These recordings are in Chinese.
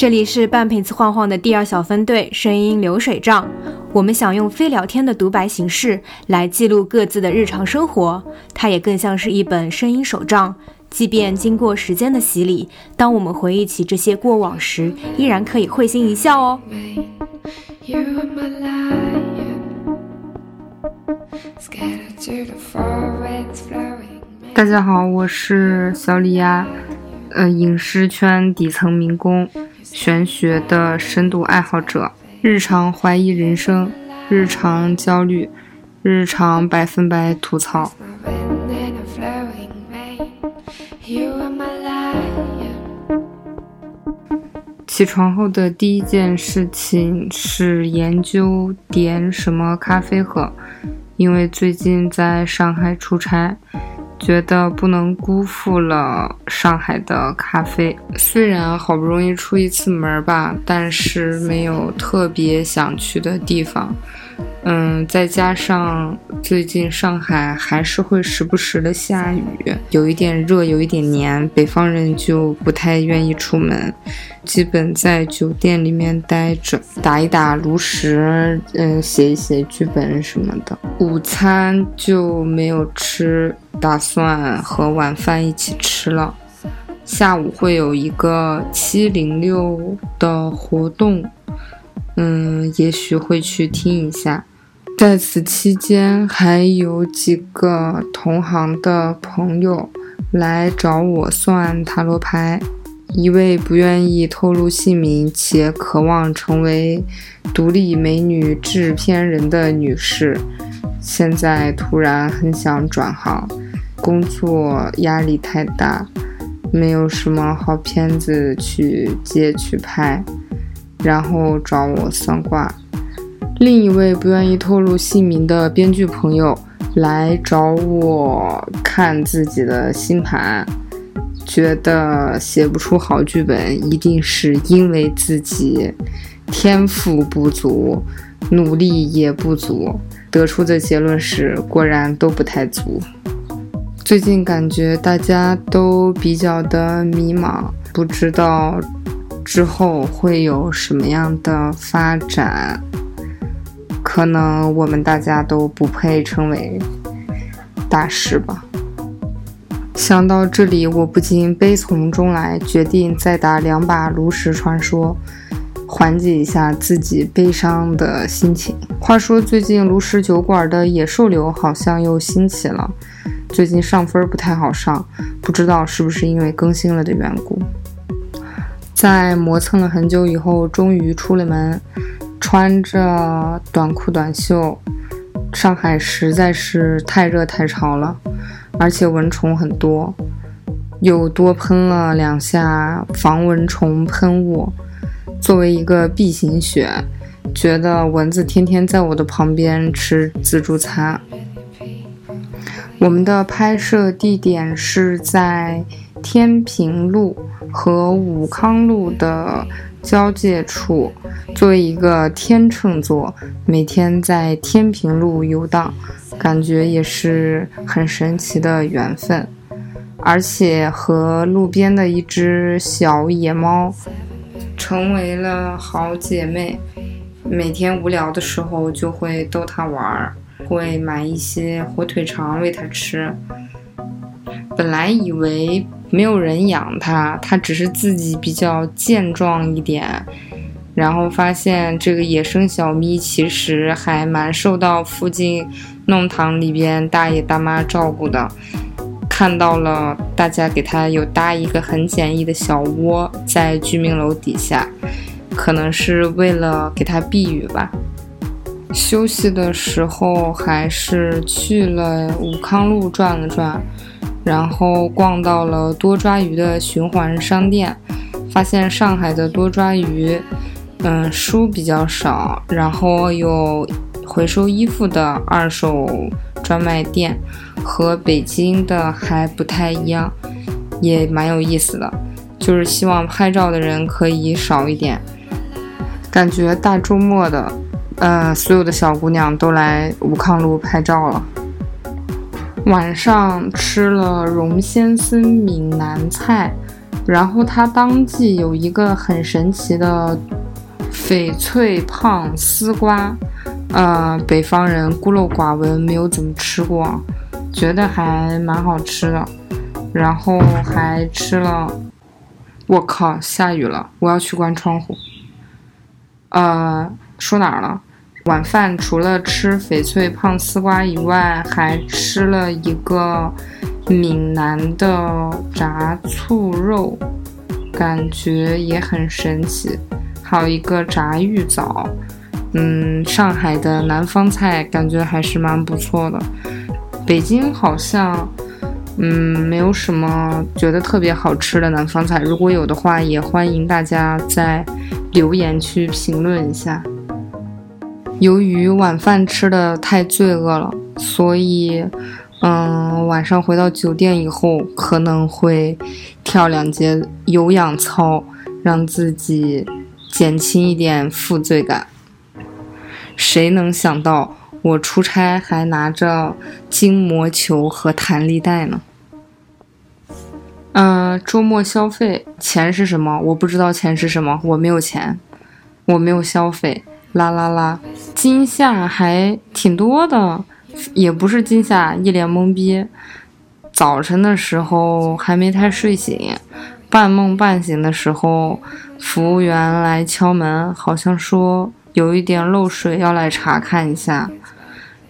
这里是半瓶子晃晃的第二小分队声音流水账，我们想用非聊天的独白形式来记录各自的日常生活，它也更像是一本声音手账。即便经过时间的洗礼，当我们回忆起这些过往时，依然可以会心一笑哦。大家好，我是小李呀，呃，影视圈底层民工。玄学的深度爱好者，日常怀疑人生，日常焦虑，日常百分百吐槽。起床后的第一件事情是研究点什么咖啡喝，因为最近在上海出差。觉得不能辜负了上海的咖啡，虽然好不容易出一次门吧，但是没有特别想去的地方。嗯，再加上最近上海还是会时不时的下雨，有一点热，有一点黏，北方人就不太愿意出门，基本在酒店里面待着，打一打炉石，嗯，写一写剧本什么的。午餐就没有吃，打算和晚饭一起吃了。下午会有一个七零六的活动，嗯，也许会去听一下。在此期间，还有几个同行的朋友来找我算塔罗牌。一位不愿意透露姓名且渴望成为独立美女制片人的女士，现在突然很想转行，工作压力太大，没有什么好片子去接去拍，然后找我算卦。另一位不愿意透露姓名的编剧朋友来找我看自己的星盘，觉得写不出好剧本，一定是因为自己天赋不足，努力也不足。得出的结论是，果然都不太足。最近感觉大家都比较的迷茫，不知道之后会有什么样的发展。可能我们大家都不配称为大师吧。想到这里，我不禁悲从中来，决定再打两把炉石传说，缓解一下自己悲伤的心情。话说，最近炉石酒馆的野兽流好像又兴起了，最近上分不太好上，不知道是不是因为更新了的缘故。在磨蹭了很久以后，终于出了门。穿着短裤短袖，上海实在是太热太潮了，而且蚊虫很多，又多喷了两下防蚊虫喷雾。作为一个 B 型血，觉得蚊子天天在我的旁边吃自助餐。我们的拍摄地点是在天平路和武康路的。交界处，作为一个天秤座，每天在天平路游荡，感觉也是很神奇的缘分。而且和路边的一只小野猫成为了好姐妹，每天无聊的时候就会逗它玩儿，会买一些火腿肠喂它吃。本来以为。没有人养它，它只是自己比较健壮一点，然后发现这个野生小咪其实还蛮受到附近弄堂里边大爷大妈照顾的。看到了大家给它有搭一个很简易的小窝在居民楼底下，可能是为了给它避雨吧。休息的时候还是去了武康路转了转。然后逛到了多抓鱼的循环商店，发现上海的多抓鱼，嗯，书比较少，然后有回收衣服的二手专卖店，和北京的还不太一样，也蛮有意思的。就是希望拍照的人可以少一点，感觉大周末的，呃，所有的小姑娘都来武康路拍照了。晚上吃了荣先生闽南菜，然后他当季有一个很神奇的翡翠胖丝瓜，呃，北方人孤陋寡闻，没有怎么吃过，觉得还蛮好吃的。然后还吃了，我靠，下雨了，我要去关窗户。呃，说哪儿了？晚饭除了吃翡翠胖丝瓜以外，还吃了一个闽南的炸醋肉，感觉也很神奇。还有一个炸芋枣，嗯，上海的南方菜感觉还是蛮不错的。北京好像。嗯，没有什么觉得特别好吃的南方菜，如果有的话，也欢迎大家在留言区评论一下。由于晚饭吃的太罪恶了，所以，嗯，晚上回到酒店以后可能会跳两节有氧操，让自己减轻一点负罪感。谁能想到我出差还拿着筋膜球和弹力带呢？嗯，周末消费钱是什么？我不知道钱是什么，我没有钱，我没有消费。啦啦啦，惊吓还挺多的，也不是惊吓，一脸懵逼。早晨的时候还没太睡醒，半梦半醒的时候，服务员来敲门，好像说有一点漏水，要来查看一下。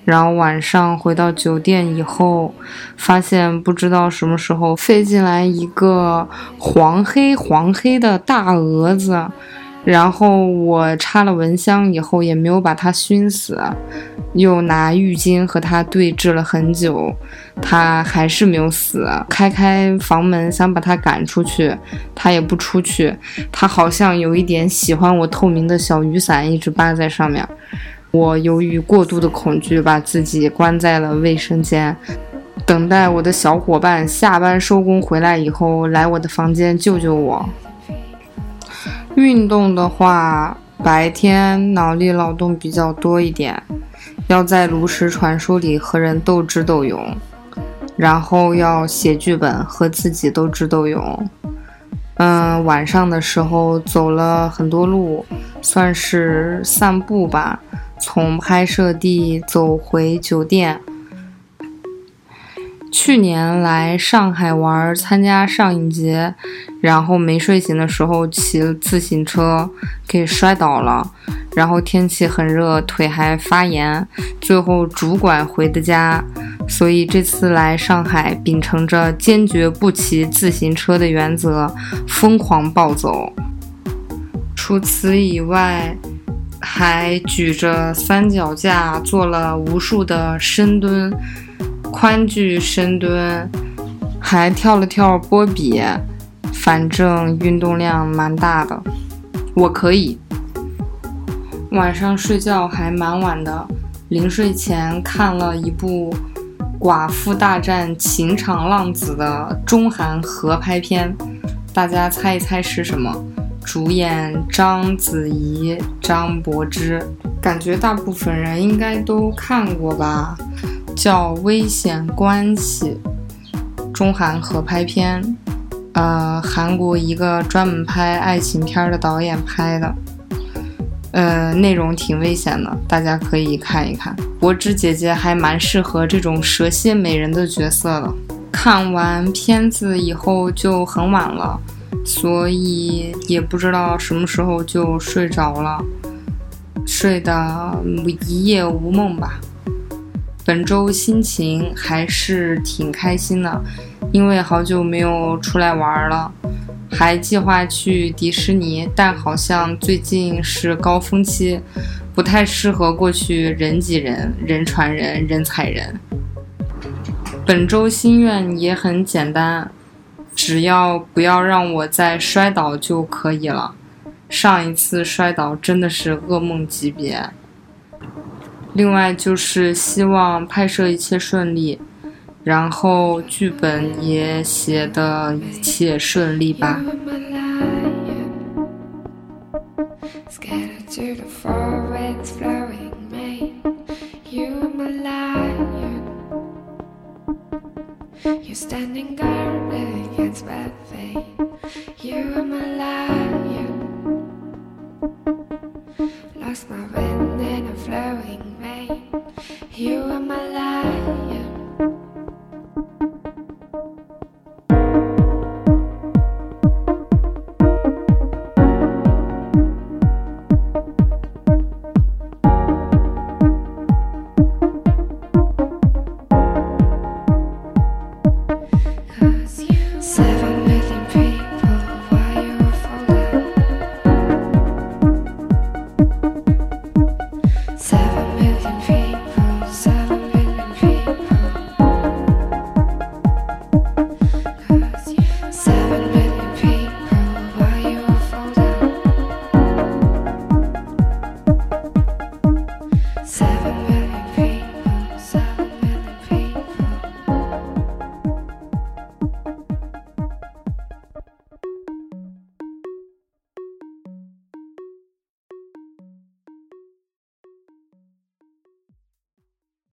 然后晚上回到酒店以后，发现不知道什么时候飞进来一个黄黑黄黑的大蛾子，然后我插了蚊香以后也没有把它熏死，又拿浴巾和它对峙了很久，它还是没有死。开开房门想把它赶出去，它也不出去，它好像有一点喜欢我透明的小雨伞，一直扒在上面。我由于过度的恐惧，把自己关在了卫生间，等待我的小伙伴下班收工回来以后来我的房间救救我。运动的话，白天脑力劳动比较多一点，要在炉石传说里和人斗智斗勇，然后要写剧本和自己斗智斗勇。嗯，晚上的时候走了很多路，算是散步吧。从拍摄地走回酒店。去年来上海玩，参加上影节，然后没睡醒的时候骑自行车给摔倒了，然后天气很热，腿还发炎，最后拄拐回的家。所以这次来上海，秉承着坚决不骑自行车的原则，疯狂暴走。除此以外。还举着三脚架做了无数的深蹲、宽距深蹲，还跳了跳波比，反正运动量蛮大的。我可以。晚上睡觉还蛮晚的，临睡前看了一部《寡妇大战情场浪子》的中韩合拍片，大家猜一猜是什么？主演章子怡、张柏芝，感觉大部分人应该都看过吧？叫《危险关系》，中韩合拍片，呃，韩国一个专门拍爱情片的导演拍的，呃，内容挺危险的，大家可以看一看。柏芝姐姐还蛮适合这种蛇蝎美人的角色的。看完片子以后就很晚了。所以也不知道什么时候就睡着了，睡得一夜无梦吧。本周心情还是挺开心的，因为好久没有出来玩了，还计划去迪士尼，但好像最近是高峰期，不太适合过去人挤人、人传人、人踩人。本周心愿也很简单。只要不要让我再摔倒就可以了。上一次摔倒真的是噩梦级别。另外就是希望拍摄一切顺利，然后剧本也写的一切顺利吧。You are my lion. Cause you. said.